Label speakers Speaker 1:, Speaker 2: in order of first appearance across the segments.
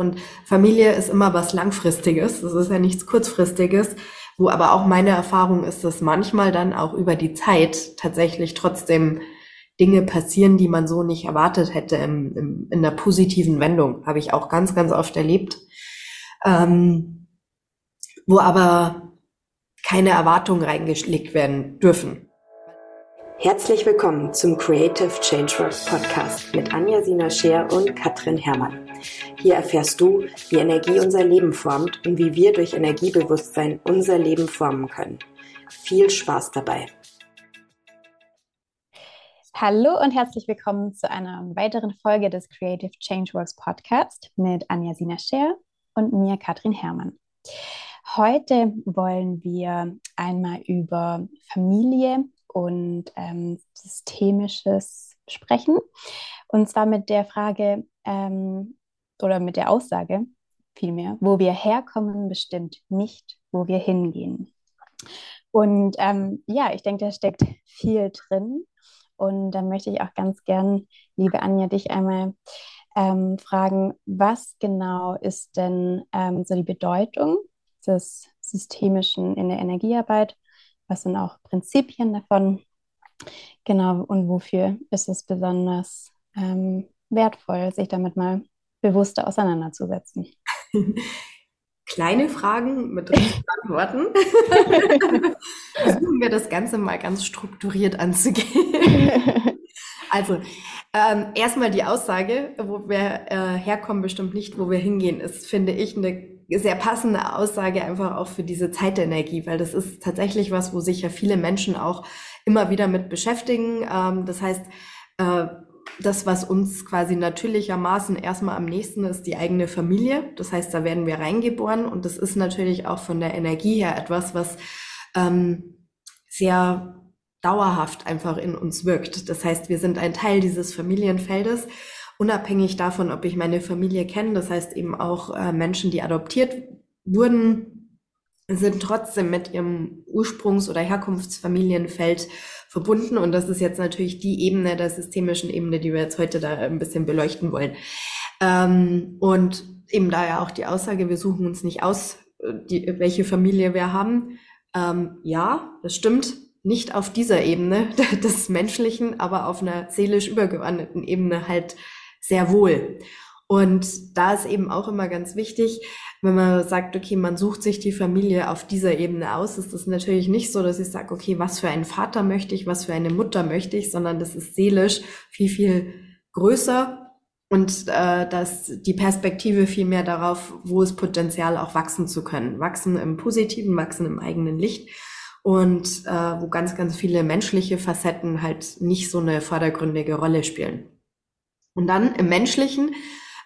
Speaker 1: Und Familie ist immer was Langfristiges, das ist ja nichts Kurzfristiges, wo aber auch meine Erfahrung ist, dass manchmal dann auch über die Zeit tatsächlich trotzdem Dinge passieren, die man so nicht erwartet hätte im, im, in der positiven Wendung. Habe ich auch ganz, ganz oft erlebt. Ähm, wo aber keine Erwartungen reingelegt werden dürfen.
Speaker 2: Herzlich willkommen zum Creative Changeworks Podcast mit Anja Sina Scher und Katrin Herrmann. Hier erfährst du, wie Energie unser Leben formt und wie wir durch Energiebewusstsein unser Leben formen können. Viel Spaß dabei!
Speaker 3: Hallo und herzlich willkommen zu einer weiteren Folge des Creative Changeworks Podcast mit Anja Sina Scher und mir, Katrin Herrmann. Heute wollen wir einmal über Familie und ähm, Systemisches sprechen. Und zwar mit der Frage ähm, oder mit der Aussage vielmehr, wo wir herkommen, bestimmt nicht, wo wir hingehen. Und ähm, ja, ich denke, da steckt viel drin. Und dann möchte ich auch ganz gern, liebe Anja, dich einmal ähm, fragen, was genau ist denn ähm, so die Bedeutung des Systemischen in der Energiearbeit was sind auch Prinzipien davon? Genau, und wofür ist es besonders ähm, wertvoll, sich damit mal bewusster auseinanderzusetzen?
Speaker 1: Kleine Fragen mit richtigen Antworten. Versuchen wir das Ganze mal ganz strukturiert anzugehen. Also, ähm, erstmal die Aussage, wo wir äh, herkommen, bestimmt nicht, wo wir hingehen, ist, finde ich, eine sehr passende Aussage einfach auch für diese Zeitenergie, weil das ist tatsächlich was, wo sich ja viele Menschen auch immer wieder mit beschäftigen. Ähm, das heißt, äh, das, was uns quasi natürlichermaßen erstmal am nächsten ist, die eigene Familie. Das heißt, da werden wir reingeboren und das ist natürlich auch von der Energie her etwas, was ähm, sehr dauerhaft einfach in uns wirkt. Das heißt, wir sind ein Teil dieses Familienfeldes unabhängig davon, ob ich meine Familie kenne, das heißt eben auch äh, Menschen, die adoptiert wurden, sind trotzdem mit ihrem Ursprungs- oder Herkunftsfamilienfeld verbunden. Und das ist jetzt natürlich die Ebene der systemischen Ebene, die wir jetzt heute da ein bisschen beleuchten wollen. Ähm, und eben daher auch die Aussage, wir suchen uns nicht aus, äh, die, welche Familie wir haben. Ähm, ja, das stimmt. Nicht auf dieser Ebene des Menschlichen, aber auf einer seelisch übergeordneten Ebene halt sehr wohl. Und da ist eben auch immer ganz wichtig, wenn man sagt, okay, man sucht sich die Familie auf dieser Ebene aus, ist das natürlich nicht so, dass ich sage, okay, was für einen Vater möchte ich, was für eine Mutter möchte ich, sondern das ist seelisch viel, viel größer und äh, dass die Perspektive viel mehr darauf, wo es Potenzial auch wachsen zu können. Wachsen im Positiven, wachsen im eigenen Licht und äh, wo ganz, ganz viele menschliche Facetten halt nicht so eine vordergründige Rolle spielen. Und dann im Menschlichen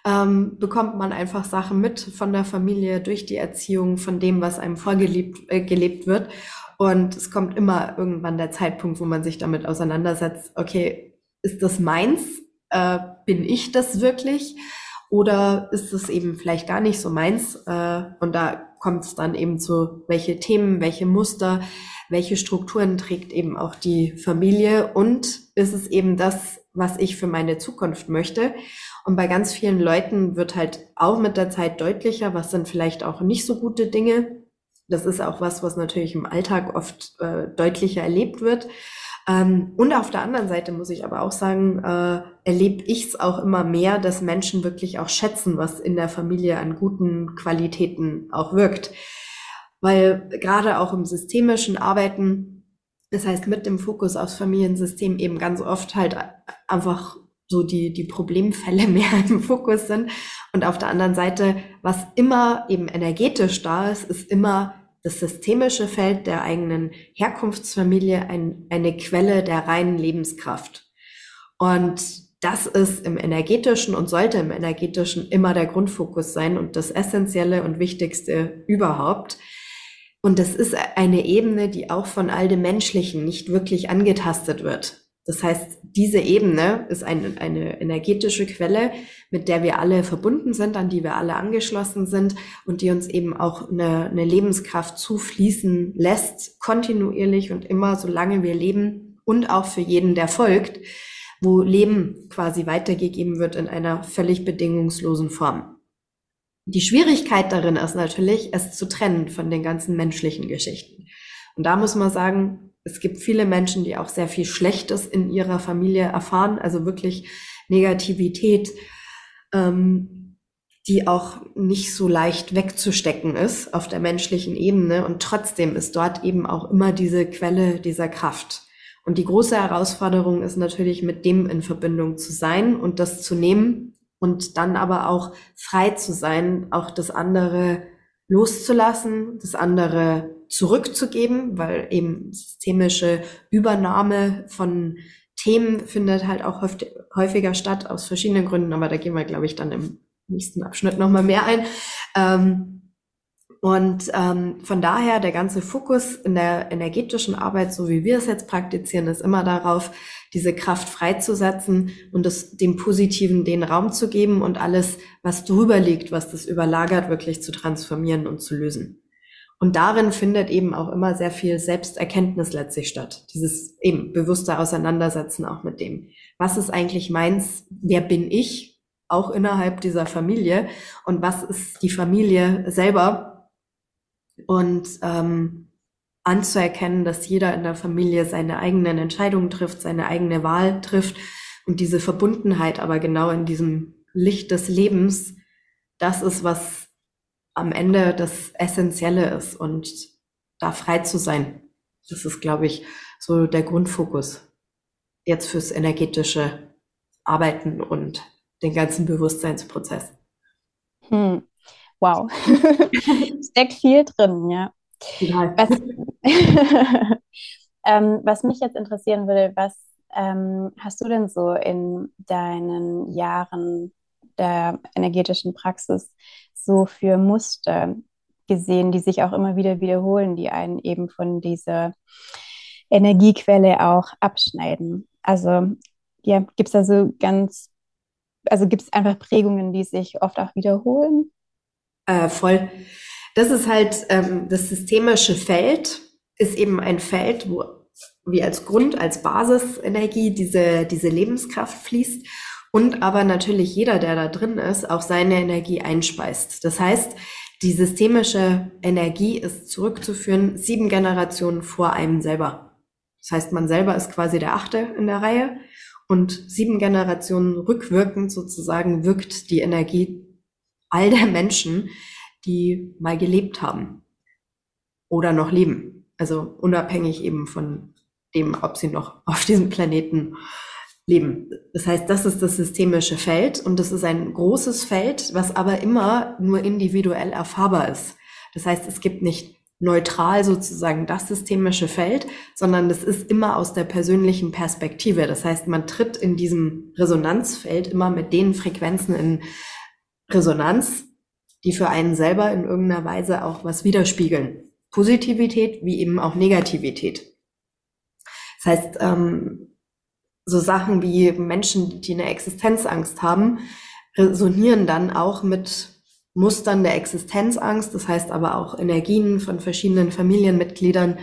Speaker 1: ähm, bekommt man einfach Sachen mit von der Familie durch die Erziehung, von dem, was einem vorgelebt äh, gelebt wird. Und es kommt immer irgendwann der Zeitpunkt, wo man sich damit auseinandersetzt, okay, ist das meins? Äh, bin ich das wirklich? Oder ist es eben vielleicht gar nicht so meins? Äh, und da kommt es dann eben zu, welche Themen, welche Muster, welche Strukturen trägt eben auch die Familie und ist es eben das, was ich für meine Zukunft möchte. Und bei ganz vielen Leuten wird halt auch mit der Zeit deutlicher, was sind vielleicht auch nicht so gute Dinge. Das ist auch was, was natürlich im Alltag oft äh, deutlicher erlebt wird. Ähm, und auf der anderen Seite muss ich aber auch sagen, äh, erlebe ich es auch immer mehr, dass Menschen wirklich auch schätzen, was in der Familie an guten Qualitäten auch wirkt. Weil gerade auch im systemischen Arbeiten das heißt, mit dem Fokus aufs Familiensystem eben ganz oft halt einfach so die, die Problemfälle mehr im Fokus sind. Und auf der anderen Seite, was immer eben energetisch da ist, ist immer das systemische Feld der eigenen Herkunftsfamilie ein, eine Quelle der reinen Lebenskraft. Und das ist im energetischen und sollte im energetischen immer der Grundfokus sein und das Essentielle und Wichtigste überhaupt. Und das ist eine Ebene, die auch von all dem Menschlichen nicht wirklich angetastet wird. Das heißt, diese Ebene ist eine, eine energetische Quelle, mit der wir alle verbunden sind, an die wir alle angeschlossen sind und die uns eben auch eine, eine Lebenskraft zufließen lässt, kontinuierlich und immer, solange wir leben und auch für jeden, der folgt, wo Leben quasi weitergegeben wird in einer völlig bedingungslosen Form. Die Schwierigkeit darin ist natürlich, es zu trennen von den ganzen menschlichen Geschichten. Und da muss man sagen, es gibt viele Menschen, die auch sehr viel Schlechtes in ihrer Familie erfahren, also wirklich Negativität, ähm, die auch nicht so leicht wegzustecken ist auf der menschlichen Ebene. Und trotzdem ist dort eben auch immer diese Quelle dieser Kraft. Und die große Herausforderung ist natürlich, mit dem in Verbindung zu sein und das zu nehmen und dann aber auch frei zu sein, auch das andere loszulassen, das andere zurückzugeben, weil eben systemische Übernahme von Themen findet halt auch häufiger statt aus verschiedenen Gründen, aber da gehen wir, glaube ich, dann im nächsten Abschnitt nochmal mehr ein. Ähm, und ähm, von daher der ganze Fokus in der energetischen Arbeit, so wie wir es jetzt praktizieren, ist immer darauf, diese Kraft freizusetzen und es dem Positiven den Raum zu geben und alles, was drüber liegt, was das überlagert, wirklich zu transformieren und zu lösen. Und darin findet eben auch immer sehr viel Selbsterkenntnis letztlich statt. Dieses eben bewusste Auseinandersetzen auch mit dem. Was ist eigentlich meins? Wer bin ich? Auch innerhalb dieser Familie. Und was ist die Familie selber? und ähm, anzuerkennen, dass jeder in der Familie seine eigenen Entscheidungen trifft, seine eigene Wahl trifft und diese Verbundenheit aber genau in diesem Licht des Lebens, das ist, was am Ende das Essentielle ist und da frei zu sein. Das ist, glaube ich, so der Grundfokus jetzt fürs energetische Arbeiten und den ganzen Bewusstseinsprozess.
Speaker 3: Hm. Wow. Steckt viel drin, ja. Was, ähm, was mich jetzt interessieren würde, was ähm, hast du denn so in deinen Jahren der energetischen Praxis so für Muster gesehen, die sich auch immer wieder wiederholen, die einen eben von dieser Energiequelle auch abschneiden? Also ja, gibt es da so ganz, also gibt es einfach Prägungen, die sich oft auch wiederholen?
Speaker 1: Äh, voll. Das ist halt ähm, das systemische Feld, ist eben ein Feld, wo wie als Grund, als Basisenergie diese, diese Lebenskraft fließt und aber natürlich jeder, der da drin ist, auch seine Energie einspeist. Das heißt, die systemische Energie ist zurückzuführen sieben Generationen vor einem selber. Das heißt, man selber ist quasi der Achte in der Reihe und sieben Generationen rückwirkend sozusagen wirkt die Energie all der Menschen, die mal gelebt haben oder noch leben. Also unabhängig eben von dem, ob sie noch auf diesem Planeten leben. Das heißt, das ist das systemische Feld und das ist ein großes Feld, was aber immer nur individuell erfahrbar ist. Das heißt, es gibt nicht neutral sozusagen das systemische Feld, sondern es ist immer aus der persönlichen Perspektive. Das heißt, man tritt in diesem Resonanzfeld immer mit den Frequenzen in Resonanz, die für einen selber in irgendeiner Weise auch was widerspiegeln. Positivität wie eben auch Negativität. Das heißt, ähm, so Sachen wie Menschen, die eine Existenzangst haben, resonieren dann auch mit Mustern der Existenzangst, das heißt aber auch Energien von verschiedenen Familienmitgliedern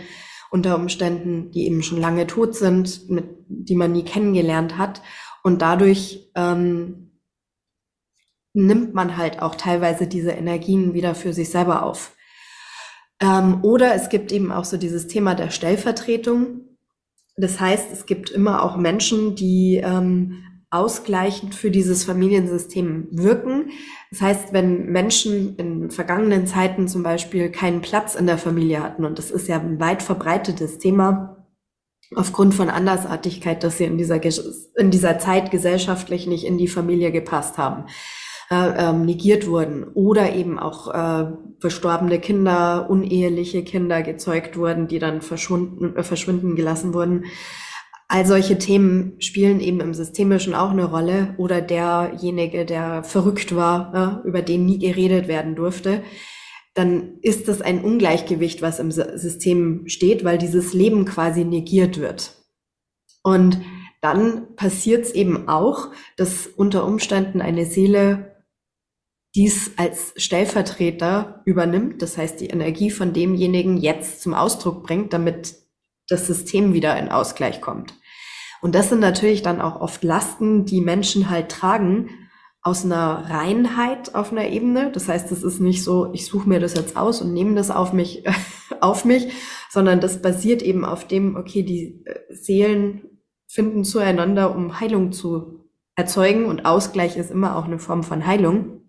Speaker 1: unter Umständen, die eben schon lange tot sind, mit, die man nie kennengelernt hat. Und dadurch ähm, nimmt man halt auch teilweise diese Energien wieder für sich selber auf. Ähm, oder es gibt eben auch so dieses Thema der Stellvertretung. Das heißt, es gibt immer auch Menschen, die ähm, ausgleichend für dieses Familiensystem wirken. Das heißt, wenn Menschen in vergangenen Zeiten zum Beispiel keinen Platz in der Familie hatten, und das ist ja ein weit verbreitetes Thema, aufgrund von Andersartigkeit, dass sie in dieser, in dieser Zeit gesellschaftlich nicht in die Familie gepasst haben, äh, ähm, negiert wurden oder eben auch äh, verstorbene Kinder, uneheliche Kinder gezeugt wurden, die dann verschwunden, äh, verschwinden gelassen wurden. All solche Themen spielen eben im Systemischen auch eine Rolle oder derjenige, der verrückt war, ja, über den nie geredet werden durfte, dann ist das ein Ungleichgewicht, was im System steht, weil dieses Leben quasi negiert wird. Und dann passiert es eben auch, dass unter Umständen eine Seele dies als Stellvertreter übernimmt, das heißt die Energie von demjenigen jetzt zum Ausdruck bringt, damit das System wieder in Ausgleich kommt. Und das sind natürlich dann auch oft Lasten, die Menschen halt tragen, aus einer Reinheit auf einer Ebene. Das heißt, es ist nicht so, ich suche mir das jetzt aus und nehme das auf mich, auf mich, sondern das basiert eben auf dem, okay, die äh, Seelen finden zueinander, um Heilung zu erzeugen und Ausgleich ist immer auch eine Form von Heilung.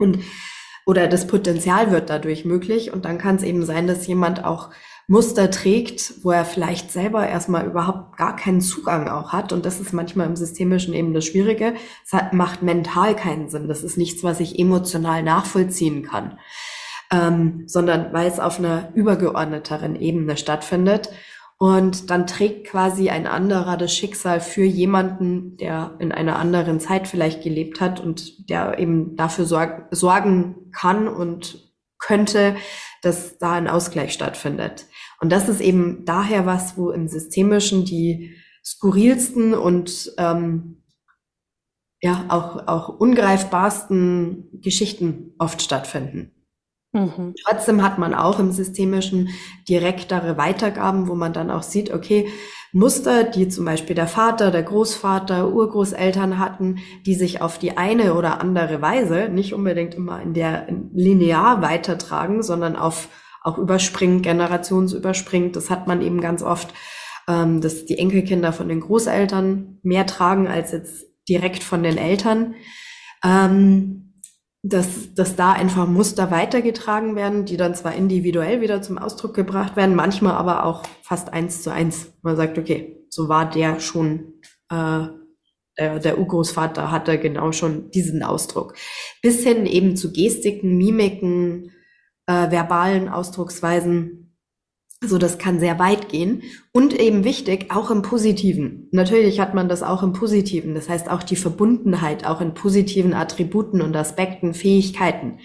Speaker 1: Und oder das Potenzial wird dadurch möglich und dann kann es eben sein, dass jemand auch Muster trägt, wo er vielleicht selber erstmal überhaupt gar keinen Zugang auch hat. Und das ist manchmal im Systemischen eben das Schwierige. Es hat, macht mental keinen Sinn. Das ist nichts, was ich emotional nachvollziehen kann, ähm, sondern weil es auf einer übergeordneteren Ebene stattfindet. Und dann trägt quasi ein anderer das Schicksal für jemanden, der in einer anderen Zeit vielleicht gelebt hat und der eben dafür sorg sorgen kann und könnte, dass da ein Ausgleich stattfindet. Und das ist eben daher was, wo im Systemischen die skurrilsten und ähm, ja auch, auch ungreifbarsten Geschichten oft stattfinden. Mhm. Trotzdem hat man auch im Systemischen direktere Weitergaben, wo man dann auch sieht, okay, Muster, die zum Beispiel der Vater, der Großvater, Urgroßeltern hatten, die sich auf die eine oder andere Weise nicht unbedingt immer in der linear weitertragen, sondern auf auch überspringt, generationsüberspringt. Das hat man eben ganz oft, ähm, dass die Enkelkinder von den Großeltern mehr tragen als jetzt direkt von den Eltern. Ähm, dass, dass da einfach Muster weitergetragen werden, die dann zwar individuell wieder zum Ausdruck gebracht werden, manchmal aber auch fast eins zu eins. Man sagt, okay, so war der schon, äh, der, der Urgroßvater hatte genau schon diesen Ausdruck. Bis hin eben zu Gestiken, Mimiken, äh, verbalen Ausdrucksweisen. Also das kann sehr weit gehen und eben wichtig, auch im Positiven. Natürlich hat man das auch im Positiven. Das heißt auch die Verbundenheit, auch in positiven Attributen und Aspekten, Fähigkeiten.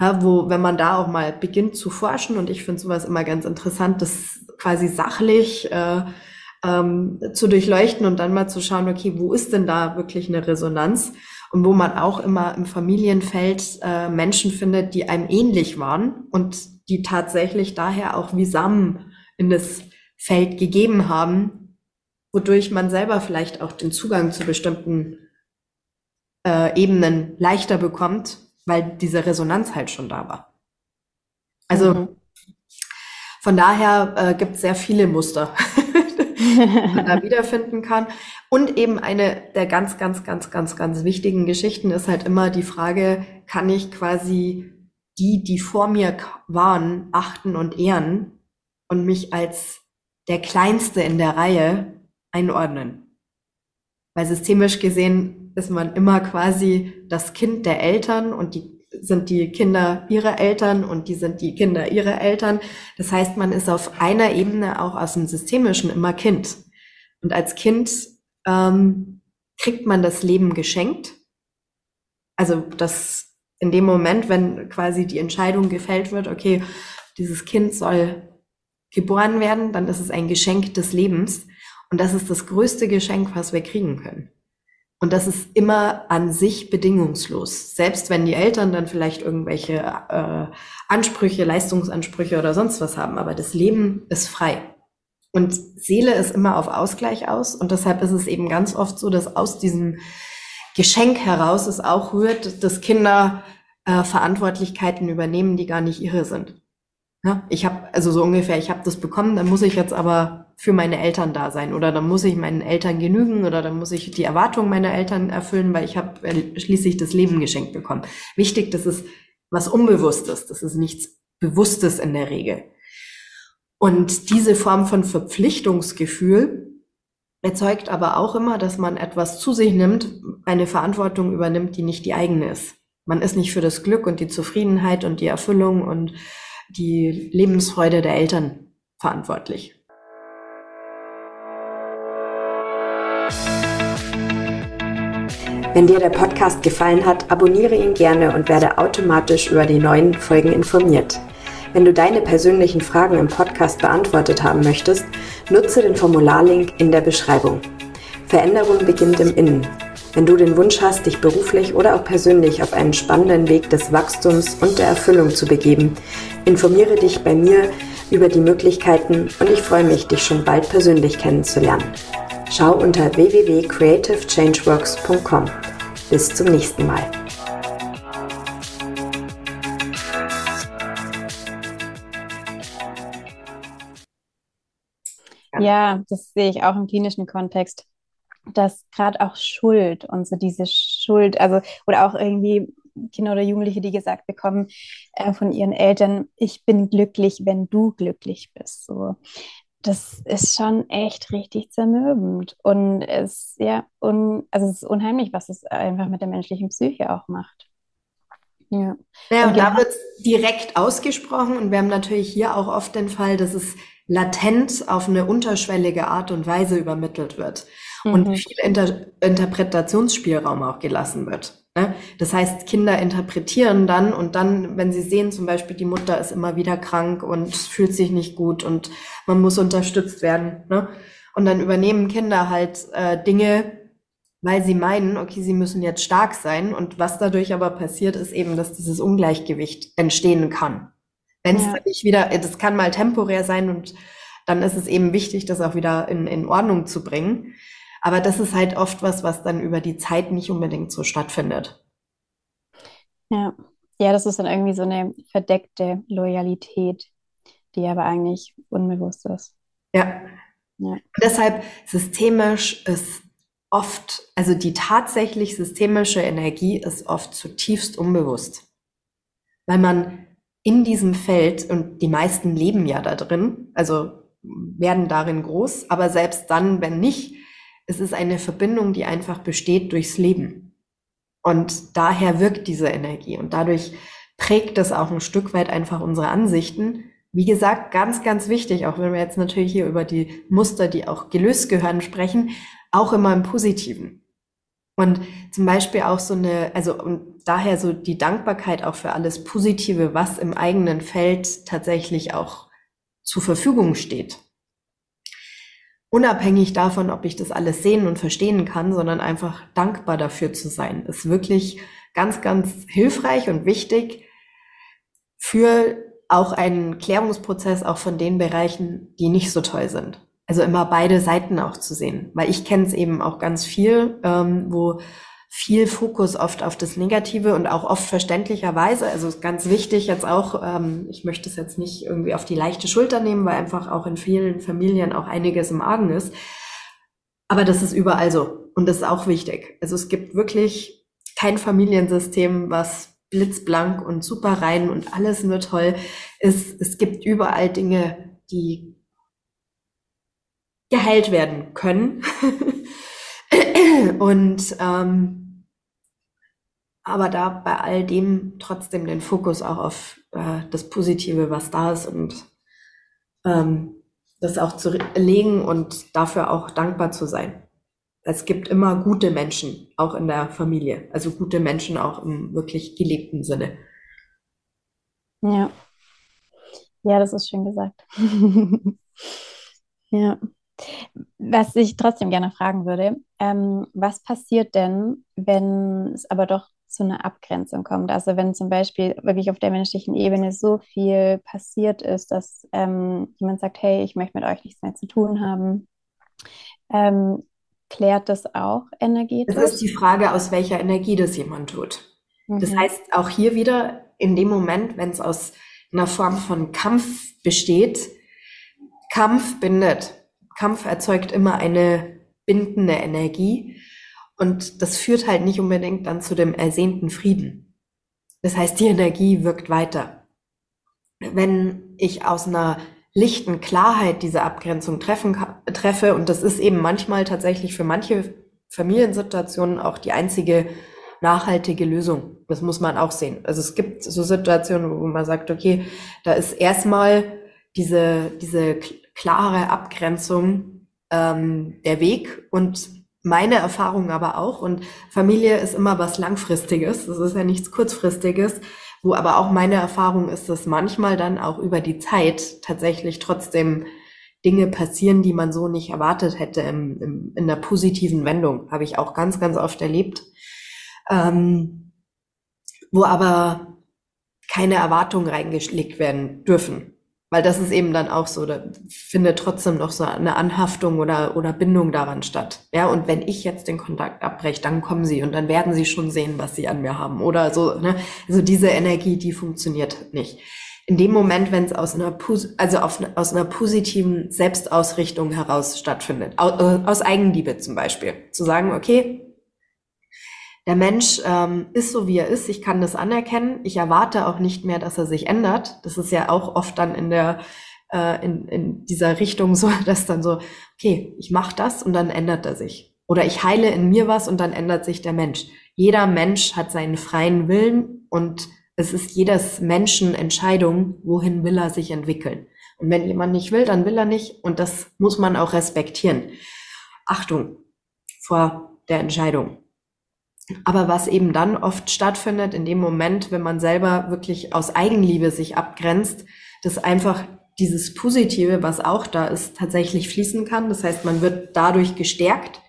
Speaker 1: Ja, wo, wenn man da auch mal beginnt zu forschen, und ich finde sowas immer ganz interessant, das quasi sachlich äh, ähm, zu durchleuchten und dann mal zu schauen, okay, wo ist denn da wirklich eine Resonanz? und wo man auch immer im Familienfeld äh, Menschen findet, die einem ähnlich waren und die tatsächlich daher auch wie Samen in das Feld gegeben haben, wodurch man selber vielleicht auch den Zugang zu bestimmten äh, Ebenen leichter bekommt, weil diese Resonanz halt schon da war. Also mhm. von daher äh, gibt es sehr viele Muster, die man da wiederfinden kann. Und eben eine der ganz, ganz, ganz, ganz, ganz wichtigen Geschichten ist halt immer die Frage, kann ich quasi die, die vor mir waren, achten und ehren und mich als der Kleinste in der Reihe einordnen? Weil systemisch gesehen ist man immer quasi das Kind der Eltern und die sind die Kinder ihrer Eltern und die sind die Kinder ihrer Eltern. Das heißt, man ist auf einer Ebene auch aus dem Systemischen immer Kind. Und als Kind ähm, kriegt man das Leben geschenkt. Also das in dem Moment, wenn quasi die Entscheidung gefällt wird, okay, dieses Kind soll geboren werden, dann ist es ein Geschenk des Lebens. Und das ist das größte Geschenk, was wir kriegen können. Und das ist immer an sich bedingungslos. Selbst wenn die Eltern dann vielleicht irgendwelche äh, Ansprüche, Leistungsansprüche oder sonst was haben. Aber das Leben ist frei. Und Seele ist immer auf Ausgleich aus. Und deshalb ist es eben ganz oft so, dass aus diesem Geschenk heraus es auch rührt, dass Kinder äh, Verantwortlichkeiten übernehmen, die gar nicht ihre sind. Ja, ich habe also so ungefähr, ich habe das bekommen, dann muss ich jetzt aber für meine Eltern da sein oder dann muss ich meinen Eltern genügen oder dann muss ich die Erwartungen meiner Eltern erfüllen, weil ich habe schließlich das Leben geschenkt bekommen. Wichtig, das ist was Unbewusstes, das ist nichts Bewusstes in der Regel. Und diese Form von Verpflichtungsgefühl erzeugt aber auch immer, dass man etwas zu sich nimmt, eine Verantwortung übernimmt, die nicht die eigene ist. Man ist nicht für das Glück und die Zufriedenheit und die Erfüllung und die Lebensfreude der Eltern verantwortlich.
Speaker 2: Wenn dir der Podcast gefallen hat, abonniere ihn gerne und werde automatisch über die neuen Folgen informiert. Wenn du deine persönlichen Fragen im Podcast beantwortet haben möchtest, nutze den Formularlink in der Beschreibung. Veränderung beginnt im Innen. Wenn du den Wunsch hast, dich beruflich oder auch persönlich auf einen spannenden Weg des Wachstums und der Erfüllung zu begeben, informiere dich bei mir über die Möglichkeiten und ich freue mich, dich schon bald persönlich kennenzulernen. Schau unter www.creativechangeworks.com. Bis zum nächsten Mal.
Speaker 3: Ja, das sehe ich auch im klinischen Kontext, dass gerade auch Schuld und so diese Schuld, also oder auch irgendwie Kinder oder Jugendliche, die gesagt bekommen äh, von ihren Eltern, ich bin glücklich, wenn du glücklich bist. So, das ist schon echt richtig zermürbend und es ja un, also es ist unheimlich, was es einfach mit der menschlichen Psyche auch macht.
Speaker 1: Ja, ja und da wird es direkt ausgesprochen und wir haben natürlich hier auch oft den Fall, dass es latent auf eine unterschwellige Art und Weise übermittelt wird mhm. und viel Inter Interpretationsspielraum auch gelassen wird. Ne? Das heißt, Kinder interpretieren dann und dann, wenn sie sehen, zum Beispiel die Mutter ist immer wieder krank und fühlt sich nicht gut und man muss unterstützt werden. Ne? Und dann übernehmen Kinder halt äh, Dinge, weil sie meinen, okay, sie müssen jetzt stark sein. Und was dadurch aber passiert, ist eben, dass dieses Ungleichgewicht entstehen kann. Wenn es ja. nicht wieder, das kann mal temporär sein und dann ist es eben wichtig, das auch wieder in, in Ordnung zu bringen. Aber das ist halt oft was, was dann über die Zeit nicht unbedingt so stattfindet.
Speaker 3: Ja, ja, das ist dann irgendwie so eine verdeckte Loyalität, die aber eigentlich unbewusst ist.
Speaker 1: Ja. ja. deshalb systemisch ist oft, also die tatsächlich systemische Energie ist oft zutiefst unbewusst. Weil man in diesem Feld, und die meisten leben ja da drin, also werden darin groß, aber selbst dann, wenn nicht, es ist eine Verbindung, die einfach besteht durchs Leben. Und daher wirkt diese Energie und dadurch prägt das auch ein Stück weit einfach unsere Ansichten. Wie gesagt, ganz, ganz wichtig, auch wenn wir jetzt natürlich hier über die Muster, die auch gelöst gehören, sprechen, auch immer im Positiven. Und zum Beispiel auch so eine, also und daher so die Dankbarkeit auch für alles Positive, was im eigenen Feld tatsächlich auch zur Verfügung steht unabhängig davon, ob ich das alles sehen und verstehen kann, sondern einfach dankbar dafür zu sein, ist wirklich ganz, ganz hilfreich und wichtig für auch einen Klärungsprozess auch von den Bereichen, die nicht so toll sind. Also immer beide Seiten auch zu sehen, weil ich kenne es eben auch ganz viel, ähm, wo viel Fokus oft auf das Negative und auch oft verständlicherweise. Also ist ganz wichtig jetzt auch, ähm, ich möchte es jetzt nicht irgendwie auf die leichte Schulter nehmen, weil einfach auch in vielen Familien auch einiges im Argen ist. Aber das ist überall so. Und das ist auch wichtig. Also es gibt wirklich kein Familiensystem, was blitzblank und super rein und alles nur toll ist. Es gibt überall Dinge, die geheilt werden können. Und ähm, aber da bei all dem trotzdem den Fokus auch auf äh, das Positive, was da ist und ähm, das auch zu legen und dafür auch dankbar zu sein. Es gibt immer gute Menschen, auch in der Familie. Also gute Menschen auch im wirklich gelebten Sinne.
Speaker 3: Ja. Ja, das ist schön gesagt. ja. Was ich trotzdem gerne fragen würde, ähm, was passiert denn, wenn es aber doch zu einer Abgrenzung kommt? Also wenn zum Beispiel wirklich auf der menschlichen Ebene so viel passiert ist, dass ähm, jemand sagt, hey, ich möchte mit euch nichts mehr zu tun haben, ähm, klärt das auch energetisch?
Speaker 1: Das ist die Frage, aus welcher Energie das jemand tut. Mhm. Das heißt, auch hier wieder in dem Moment, wenn es aus einer Form von Kampf besteht, Kampf bindet. Kampf erzeugt immer eine bindende Energie und das führt halt nicht unbedingt dann zu dem ersehnten Frieden. Das heißt, die Energie wirkt weiter. Wenn ich aus einer lichten Klarheit diese Abgrenzung treffen, treffe, und das ist eben manchmal tatsächlich für manche Familiensituationen auch die einzige nachhaltige Lösung. Das muss man auch sehen. Also es gibt so Situationen, wo man sagt, okay, da ist erstmal diese, diese klare Abgrenzung ähm, der Weg und meine Erfahrung aber auch. Und Familie ist immer was Langfristiges. Das ist ja nichts Kurzfristiges. Wo aber auch meine Erfahrung ist, dass manchmal dann auch über die Zeit tatsächlich trotzdem Dinge passieren, die man so nicht erwartet hätte im, im, in der positiven Wendung. Habe ich auch ganz, ganz oft erlebt. Ähm, wo aber keine Erwartungen reingelegt werden dürfen. Weil das ist eben dann auch so, da findet trotzdem noch so eine Anhaftung oder, oder Bindung daran statt. Ja, und wenn ich jetzt den Kontakt abbreche, dann kommen sie und dann werden sie schon sehen, was sie an mir haben. Oder so, ne? Also diese Energie, die funktioniert nicht. In dem Moment, wenn es aus einer, also auf, aus einer positiven Selbstausrichtung heraus stattfindet, aus, äh, aus Eigenliebe zum Beispiel, zu sagen, okay, der Mensch ähm, ist so, wie er ist. Ich kann das anerkennen. Ich erwarte auch nicht mehr, dass er sich ändert. Das ist ja auch oft dann in der äh, in, in dieser Richtung so, dass dann so, okay, ich mache das und dann ändert er sich. Oder ich heile in mir was und dann ändert sich der Mensch. Jeder Mensch hat seinen freien Willen und es ist jedes Menschen Entscheidung, wohin will er sich entwickeln. Und wenn jemand nicht will, dann will er nicht und das muss man auch respektieren. Achtung vor der Entscheidung. Aber was eben dann oft stattfindet, in dem Moment, wenn man selber wirklich aus Eigenliebe sich abgrenzt, dass einfach dieses Positive, was auch da ist, tatsächlich fließen kann. Das heißt, man wird dadurch gestärkt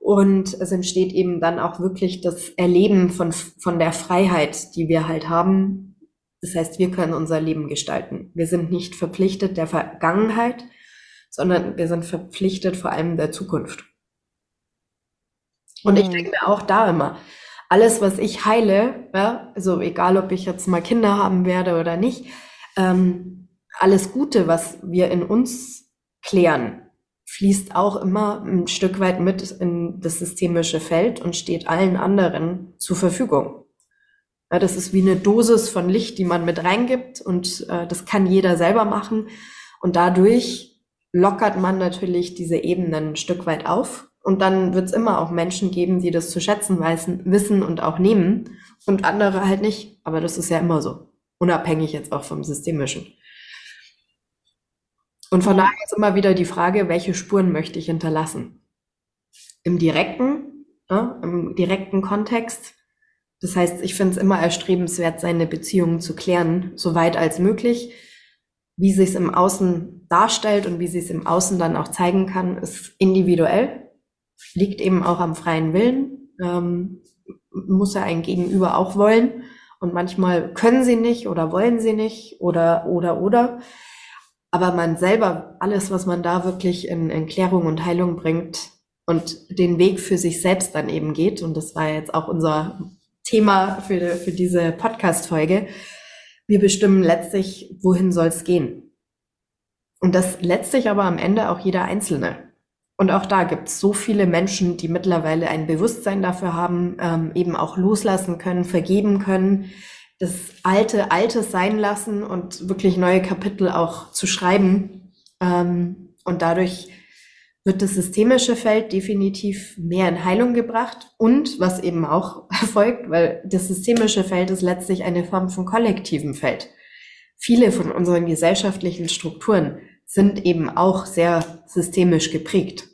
Speaker 1: und es entsteht eben dann auch wirklich das Erleben von, von der Freiheit, die wir halt haben. Das heißt, wir können unser Leben gestalten. Wir sind nicht verpflichtet der Vergangenheit, sondern wir sind verpflichtet vor allem der Zukunft. Und ich mhm. denke mir auch da immer, alles, was ich heile, ja, also egal, ob ich jetzt mal Kinder haben werde oder nicht, ähm, alles Gute, was wir in uns klären, fließt auch immer ein Stück weit mit in das systemische Feld und steht allen anderen zur Verfügung. Ja, das ist wie eine Dosis von Licht, die man mit reingibt und äh, das kann jeder selber machen. Und dadurch lockert man natürlich diese Ebenen ein Stück weit auf und dann wird es immer auch Menschen geben, die das zu schätzen wissen und auch nehmen und andere halt nicht. Aber das ist ja immer so. Unabhängig jetzt auch vom Systemischen. Und von daher ist immer wieder die Frage, welche Spuren möchte ich hinterlassen? Im direkten, ja, im direkten Kontext. Das heißt, ich finde es immer erstrebenswert, seine Beziehungen zu klären, so weit als möglich. Wie sich es im Außen darstellt und wie sich es im Außen dann auch zeigen kann, ist individuell liegt eben auch am freien Willen. Ähm, muss ja ein Gegenüber auch wollen. Und manchmal können sie nicht oder wollen sie nicht oder, oder, oder. Aber man selber, alles, was man da wirklich in, in Klärung und Heilung bringt und den Weg für sich selbst dann eben geht, und das war jetzt auch unser Thema für, für diese Podcast-Folge, wir bestimmen letztlich, wohin soll es gehen. Und das letztlich aber am Ende auch jeder Einzelne. Und auch da gibt es so viele Menschen, die mittlerweile ein Bewusstsein dafür haben, ähm, eben auch loslassen können, vergeben können, das Alte Altes sein lassen und wirklich neue Kapitel auch zu schreiben. Ähm, und dadurch wird das systemische Feld definitiv mehr in Heilung gebracht und was eben auch erfolgt, weil das systemische Feld ist letztlich eine Form von kollektivem Feld. Viele von unseren gesellschaftlichen Strukturen sind eben auch sehr systemisch geprägt.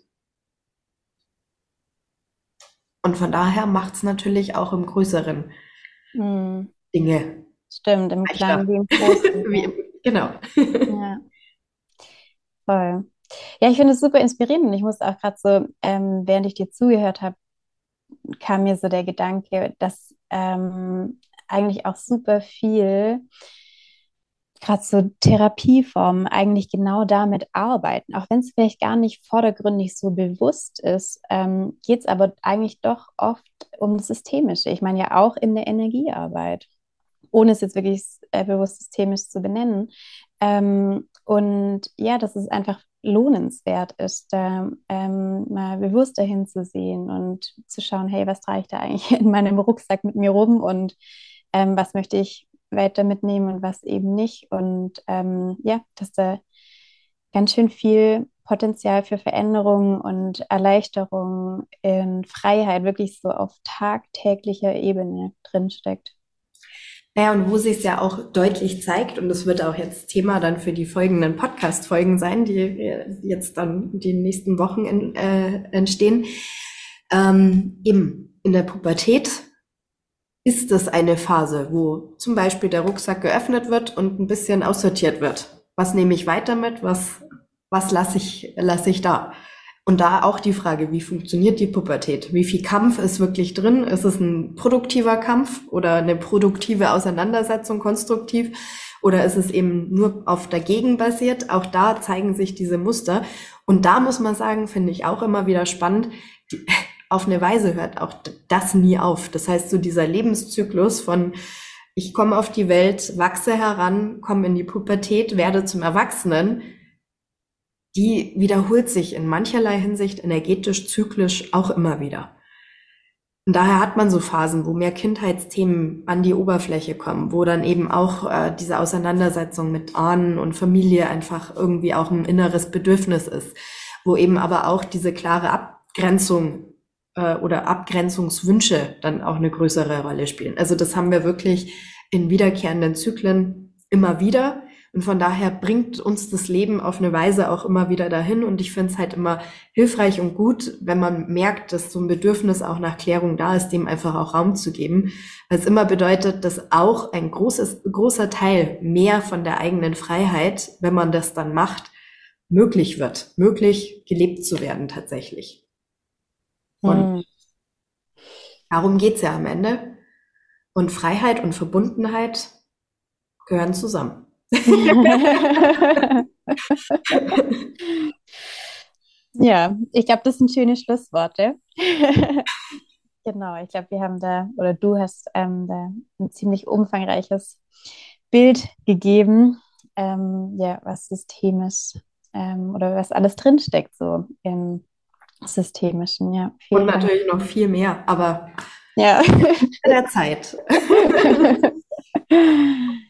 Speaker 1: Und von daher macht es natürlich auch im Größeren hm. Dinge.
Speaker 3: Stimmt, im Kleinen wie im Großen.
Speaker 1: wie, genau.
Speaker 3: ja. Voll. Ja, ich finde es super inspirierend. Und ich musste auch gerade so, ähm, während ich dir zugehört habe, kam mir so der Gedanke, dass ähm, eigentlich auch super viel gerade so Therapieformen eigentlich genau damit arbeiten. Auch wenn es vielleicht gar nicht vordergründig so bewusst ist, ähm, geht es aber eigentlich doch oft um das Systemische. Ich meine ja auch in der Energiearbeit, ohne es jetzt wirklich äh, bewusst systemisch zu benennen. Ähm, und ja, dass es einfach lohnenswert ist, da ähm, mal bewusster hinzusehen und zu schauen, hey, was trage ich da eigentlich in meinem Rucksack mit mir rum und ähm, was möchte ich weiter mitnehmen und was eben nicht. Und ähm, ja, dass da ganz schön viel Potenzial für Veränderung und Erleichterung in Freiheit wirklich so auf tagtäglicher Ebene drinsteckt.
Speaker 1: Naja, und wo sich es ja auch deutlich zeigt, und das wird auch jetzt Thema dann für die folgenden Podcast-Folgen sein, die jetzt dann die nächsten Wochen in, äh, entstehen, ähm, eben in der Pubertät ist es eine Phase, wo zum Beispiel der Rucksack geöffnet wird und ein bisschen aussortiert wird. Was nehme ich weiter mit? Was, was lasse ich, lasse ich da? Und da auch die Frage, wie funktioniert die Pubertät? Wie viel Kampf ist wirklich drin? Ist es ein produktiver Kampf oder eine produktive Auseinandersetzung, konstruktiv? Oder ist es eben nur auf dagegen basiert? Auch da zeigen sich diese Muster. Und da muss man sagen, finde ich auch immer wieder spannend, die, auf eine Weise hört auch das nie auf. Das heißt, so dieser Lebenszyklus von ich komme auf die Welt, wachse heran, komme in die Pubertät, werde zum Erwachsenen, die wiederholt sich in mancherlei Hinsicht energetisch, zyklisch auch immer wieder. Und daher hat man so Phasen, wo mehr Kindheitsthemen an die Oberfläche kommen, wo dann eben auch äh, diese Auseinandersetzung mit Ahnen und Familie einfach irgendwie auch ein inneres Bedürfnis ist, wo eben aber auch diese klare Abgrenzung äh, oder Abgrenzungswünsche dann auch eine größere Rolle spielen. Also das haben wir wirklich in wiederkehrenden Zyklen immer wieder. Und von daher bringt uns das Leben auf eine Weise auch immer wieder dahin. Und ich finde es halt immer hilfreich und gut, wenn man merkt, dass so ein Bedürfnis auch nach Klärung da ist, dem einfach auch Raum zu geben. Weil es immer bedeutet, dass auch ein großes, großer Teil mehr von der eigenen Freiheit, wenn man das dann macht, möglich wird, möglich gelebt zu werden tatsächlich. Und hm. darum geht's ja am Ende. Und Freiheit und Verbundenheit gehören zusammen.
Speaker 3: ja, ich glaube, das sind schöne Schlussworte. genau, ich glaube, wir haben da, oder du hast ähm, da ein ziemlich umfangreiches Bild gegeben, ähm, ja, was systemisch ähm, oder was alles drinsteckt, so im Systemischen, ja.
Speaker 1: Und natürlich noch viel mehr, aber
Speaker 3: ja.
Speaker 1: in der Zeit.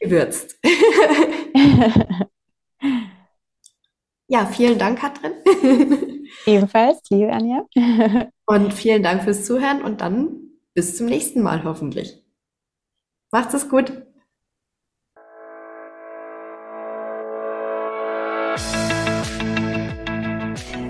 Speaker 1: Gewürzt. ja, vielen Dank, Katrin.
Speaker 3: Ebenfalls, liebe Anja.
Speaker 1: und vielen Dank fürs Zuhören und dann bis zum nächsten Mal hoffentlich. Macht's es gut.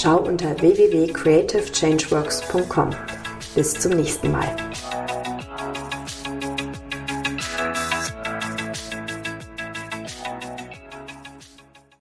Speaker 2: Schau unter www.creativechangeworks.com. Bis zum nächsten Mal.